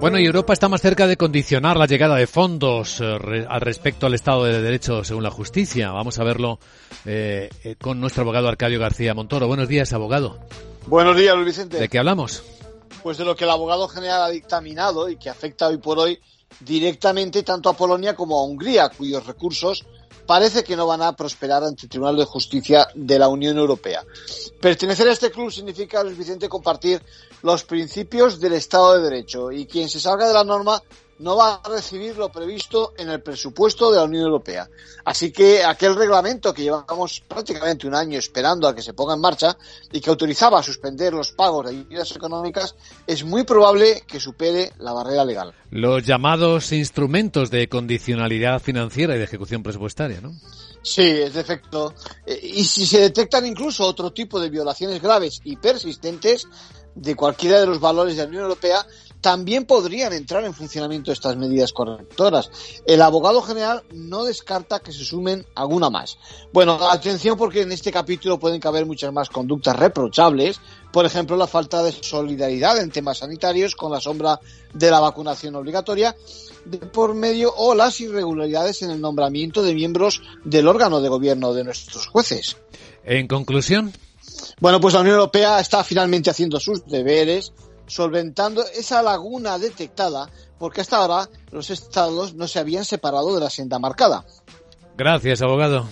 Bueno, y Europa está más cerca de condicionar la llegada de fondos eh, re, al respecto al Estado de Derecho según la justicia. Vamos a verlo eh, eh, con nuestro abogado Arcadio García Montoro. Buenos días, abogado. Buenos días, Luis Vicente. ¿De qué hablamos? Pues de lo que el abogado general ha dictaminado y que afecta hoy por hoy directamente tanto a Polonia como a Hungría, cuyos recursos parece que no van a prosperar ante el Tribunal de Justicia de la Unión Europea. Pertenecer a este club significa, Luis Vicente, compartir los principios del Estado de Derecho y quien se salga de la norma no va a recibir lo previsto en el presupuesto de la Unión Europea. Así que aquel reglamento que llevamos prácticamente un año esperando a que se ponga en marcha y que autorizaba a suspender los pagos de ayudas económicas es muy probable que supere la barrera legal. Los llamados instrumentos de condicionalidad financiera y de ejecución presupuestaria, ¿no? Sí, es de efecto. Y si se detectan incluso otro tipo de violaciones graves y persistentes de cualquiera de los valores de la Unión Europea, también podrían entrar en funcionamiento estas medidas correctoras. El abogado general no descarta que se sumen alguna más. Bueno, atención porque en este capítulo pueden caber muchas más conductas reprochables, por ejemplo, la falta de solidaridad en temas sanitarios con la sombra de la vacunación obligatoria de por medio o las irregularidades en el nombramiento de miembros del órgano de gobierno de nuestros jueces. En conclusión. Bueno, pues la Unión Europea está finalmente haciendo sus deberes solventando esa laguna detectada porque hasta ahora los estados no se habían separado de la senda marcada. Gracias, abogado.